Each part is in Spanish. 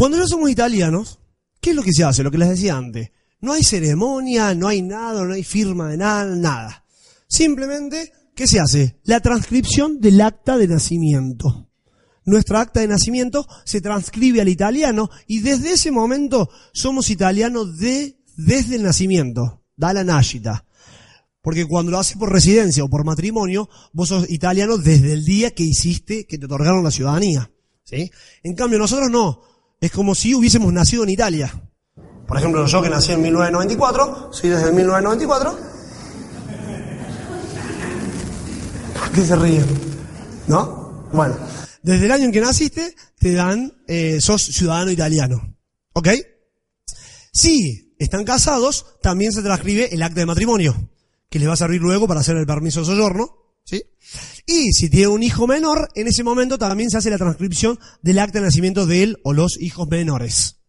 Cuando ya somos italianos, ¿qué es lo que se hace? Lo que les decía antes. No hay ceremonia, no hay nada, no hay firma de nada, nada. Simplemente, ¿qué se hace? La transcripción del acta de nacimiento. Nuestra acta de nacimiento se transcribe al italiano y desde ese momento somos italianos de, desde el nacimiento. Da la nascita. Porque cuando lo haces por residencia o por matrimonio, vos sos italiano desde el día que hiciste, que te otorgaron la ciudadanía. ¿sí? En cambio, nosotros no. Es como si hubiésemos nacido en Italia. Por ejemplo, yo que nací en 1994, soy desde 1994. ¿Por qué se ríen? ¿No? Bueno, desde el año en que naciste, te dan, eh, sos ciudadano italiano. ¿Ok? Si están casados, también se transcribe el acta de matrimonio, que les va a servir luego para hacer el permiso de soyorno. Y si tiene un hijo menor, en ese momento también se hace la transcripción del acta de nacimiento de él o los hijos menores.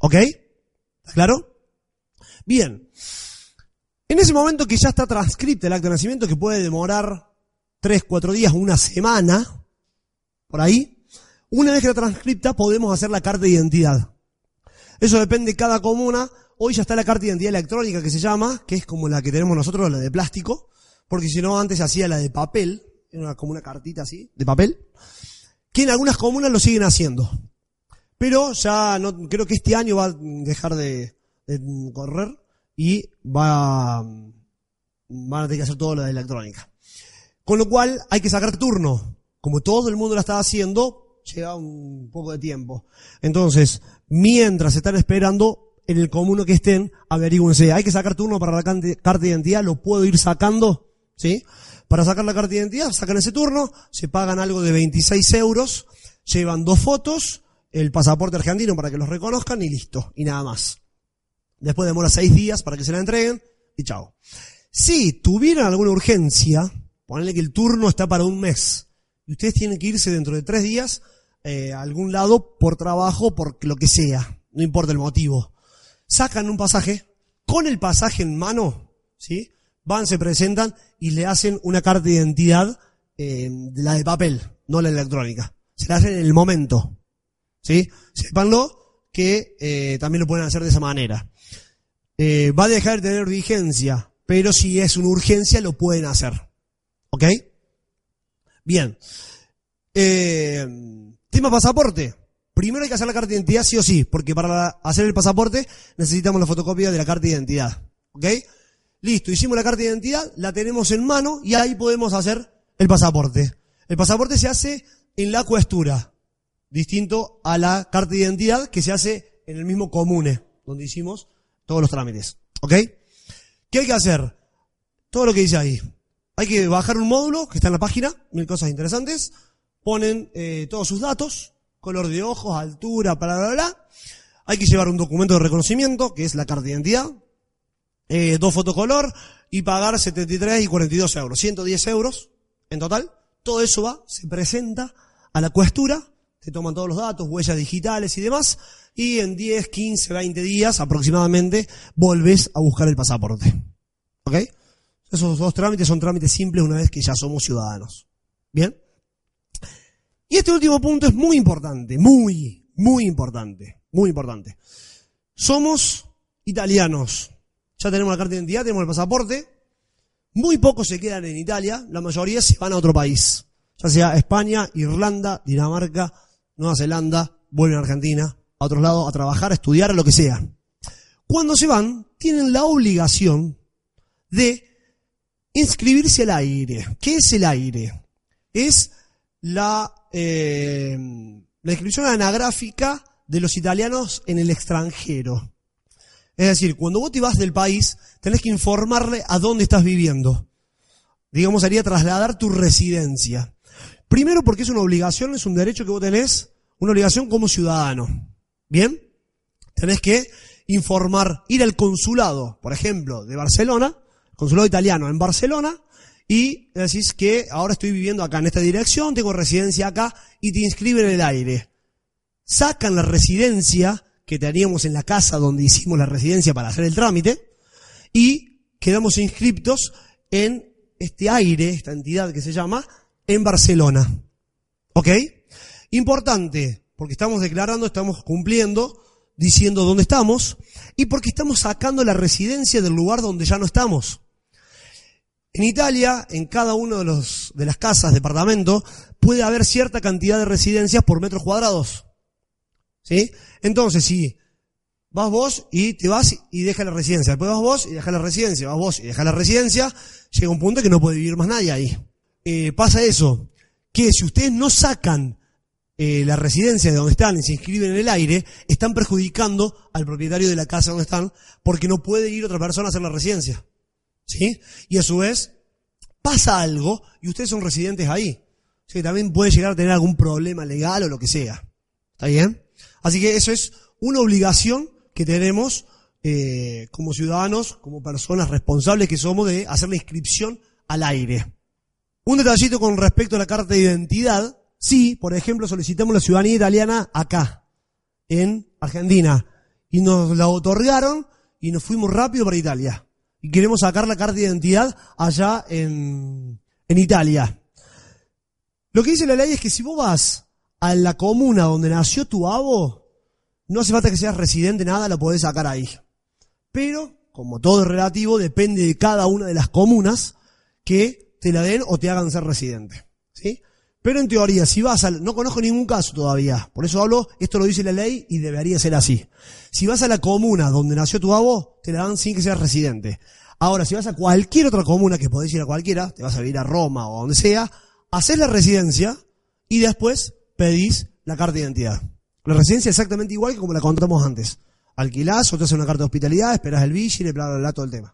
¿Ok? ¿Está claro? Bien. En ese momento que ya está transcripta el acta de nacimiento, que puede demorar tres, cuatro días, una semana, por ahí, una vez que la transcripta podemos hacer la carta de identidad. Eso depende de cada comuna. Hoy ya está la carta de identidad electrónica que se llama, que es como la que tenemos nosotros, la de plástico, porque si no antes se hacía la de papel, era como una cartita así, de papel, que en algunas comunas lo siguen haciendo. Pero ya no, creo que este año va a dejar de, correr y va, van a tener que hacer todo lo de electrónica. Con lo cual hay que sacar turno. Como todo el mundo lo está haciendo, lleva un poco de tiempo. Entonces, mientras están esperando, en el comuno que estén, averigüense. Hay que sacar turno para la carta de identidad, lo puedo ir sacando, ¿sí? Para sacar la carta de identidad, sacan ese turno, se pagan algo de 26 euros, llevan dos fotos, el pasaporte argentino para que los reconozcan y listo, y nada más. Después demora seis días para que se la entreguen y chao. Si tuvieran alguna urgencia, ponle que el turno está para un mes y ustedes tienen que irse dentro de tres días eh, a algún lado por trabajo, por lo que sea, no importa el motivo. Sacan un pasaje, con el pasaje en mano, ¿sí? Van, se presentan y le hacen una carta de identidad, eh, la de papel, no la electrónica. Se la hacen en el momento. ¿Sí? Sépanlo que eh, también lo pueden hacer de esa manera. Eh, va a dejar de tener vigencia, pero si es una urgencia lo pueden hacer. ¿Ok? Bien. Eh, tema pasaporte. Primero hay que hacer la carta de identidad sí o sí, porque para hacer el pasaporte necesitamos la fotocopia de la carta de identidad. ¿Ok? Listo, hicimos la carta de identidad, la tenemos en mano y ahí podemos hacer el pasaporte. El pasaporte se hace en la cuestura, distinto a la carta de identidad que se hace en el mismo comune, donde hicimos todos los trámites. ¿Ok? ¿Qué hay que hacer? Todo lo que dice ahí. Hay que bajar un módulo que está en la página, mil cosas interesantes. Ponen eh, todos sus datos, color de ojos, altura, bla, bla, bla. Hay que llevar un documento de reconocimiento, que es la carta de identidad. Eh, dos fotocolor y pagar 73 y 42 euros. 110 euros en total. Todo eso va, se presenta a la cuestura, te toman todos los datos, huellas digitales y demás, y en 10, 15, 20 días aproximadamente volvés a buscar el pasaporte. ¿Ok? Esos dos trámites son trámites simples una vez que ya somos ciudadanos. ¿Bien? Y este último punto es muy importante, muy, muy importante, muy importante. Somos italianos. Ya tenemos la carta de identidad, tenemos el pasaporte. Muy pocos se quedan en Italia, la mayoría se van a otro país. Ya sea España, Irlanda, Dinamarca, Nueva Zelanda, vuelven a Argentina, a otros lados, a trabajar, a estudiar, lo que sea. Cuando se van, tienen la obligación de inscribirse al aire. ¿Qué es el aire? Es la, eh, la inscripción anagráfica de los italianos en el extranjero. Es decir, cuando vos te vas del país, tenés que informarle a dónde estás viviendo. Digamos, sería trasladar tu residencia. Primero porque es una obligación, es un derecho que vos tenés, una obligación como ciudadano. ¿Bien? Tenés que informar, ir al consulado, por ejemplo, de Barcelona, consulado italiano en Barcelona, y decís que ahora estoy viviendo acá en esta dirección, tengo residencia acá, y te inscriben en el aire. Sacan la residencia que teníamos en la casa donde hicimos la residencia para hacer el trámite, y quedamos inscriptos en este aire, esta entidad que se llama, en Barcelona. ¿Ok? Importante, Porque estamos declarando, estamos cumpliendo, diciendo dónde estamos, y porque estamos sacando la residencia del lugar donde ya no estamos. En Italia, en cada uno de los, de las casas, departamento, puede haber cierta cantidad de residencias por metros cuadrados. ¿Sí? Entonces, si vas vos y te vas y dejas la residencia, después vas vos y dejas la residencia, vas vos y dejas la residencia, llega un punto que no puede vivir más nadie ahí. Eh, pasa eso, que si ustedes no sacan eh, la residencia de donde están y se inscriben en el aire, están perjudicando al propietario de la casa donde están, porque no puede ir otra persona a hacer la residencia. ¿Sí? Y a su vez, pasa algo y ustedes son residentes ahí. O sea, que también puede llegar a tener algún problema legal o lo que sea. ¿Está bien? Así que eso es una obligación que tenemos eh, como ciudadanos, como personas responsables que somos de hacer la inscripción al aire. Un detallito con respecto a la carta de identidad. Sí, por ejemplo, solicitamos la ciudadanía italiana acá, en Argentina, y nos la otorgaron y nos fuimos rápido para Italia. Y queremos sacar la carta de identidad allá en, en Italia. Lo que dice la ley es que si vos vas a la comuna donde nació tu abo, no hace falta que seas residente, nada, lo podés sacar ahí. Pero, como todo es relativo, depende de cada una de las comunas que te la den o te hagan ser residente. ¿Sí? Pero en teoría, si vas al, no conozco ningún caso todavía, por eso hablo, esto lo dice la ley y debería ser así. Si vas a la comuna donde nació tu abo, te la dan sin que seas residente. Ahora, si vas a cualquier otra comuna, que podés ir a cualquiera, te vas a vivir a Roma o donde sea, haces la residencia y después pedís la carta de identidad. La residencia es exactamente igual que como la contamos antes. Alquilás o te haces una carta de hospitalidad, esperás el vigile, bla, bla, bla, todo el tema.